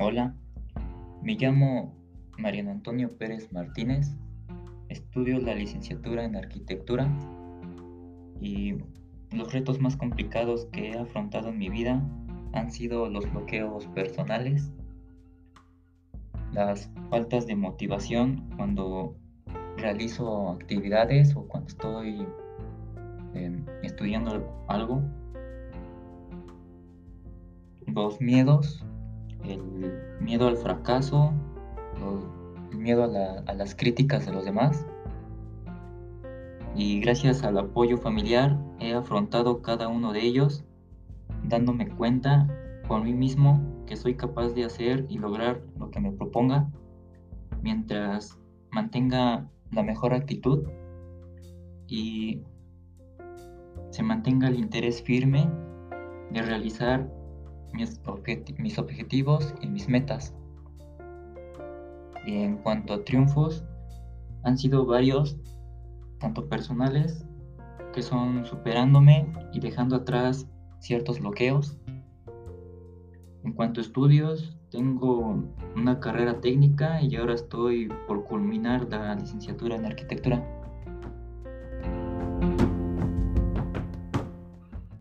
Hola, me llamo Mariano Antonio Pérez Martínez, estudio la licenciatura en arquitectura y los retos más complicados que he afrontado en mi vida han sido los bloqueos personales, las faltas de motivación cuando realizo actividades o cuando estoy em, estudiando algo, los miedos el miedo al fracaso, el miedo a, las críticas de los demás. Y gracias al apoyo familiar he afrontado cada uno de ellos, dándome cuenta por mí mismo que soy capaz de hacer y lograr lo que me proponga, mientras mantenga la mejor actitud y se mantenga el interés firme de realizar mis, objetivos y mis metas. Y en cuanto a triunfos, han sido varios, tanto personales, que son superándome y dejando atrás ciertos bloqueos. En cuanto a estudios, tengo una carrera técnica y ahora estoy por culminar la licenciatura en arquitectura.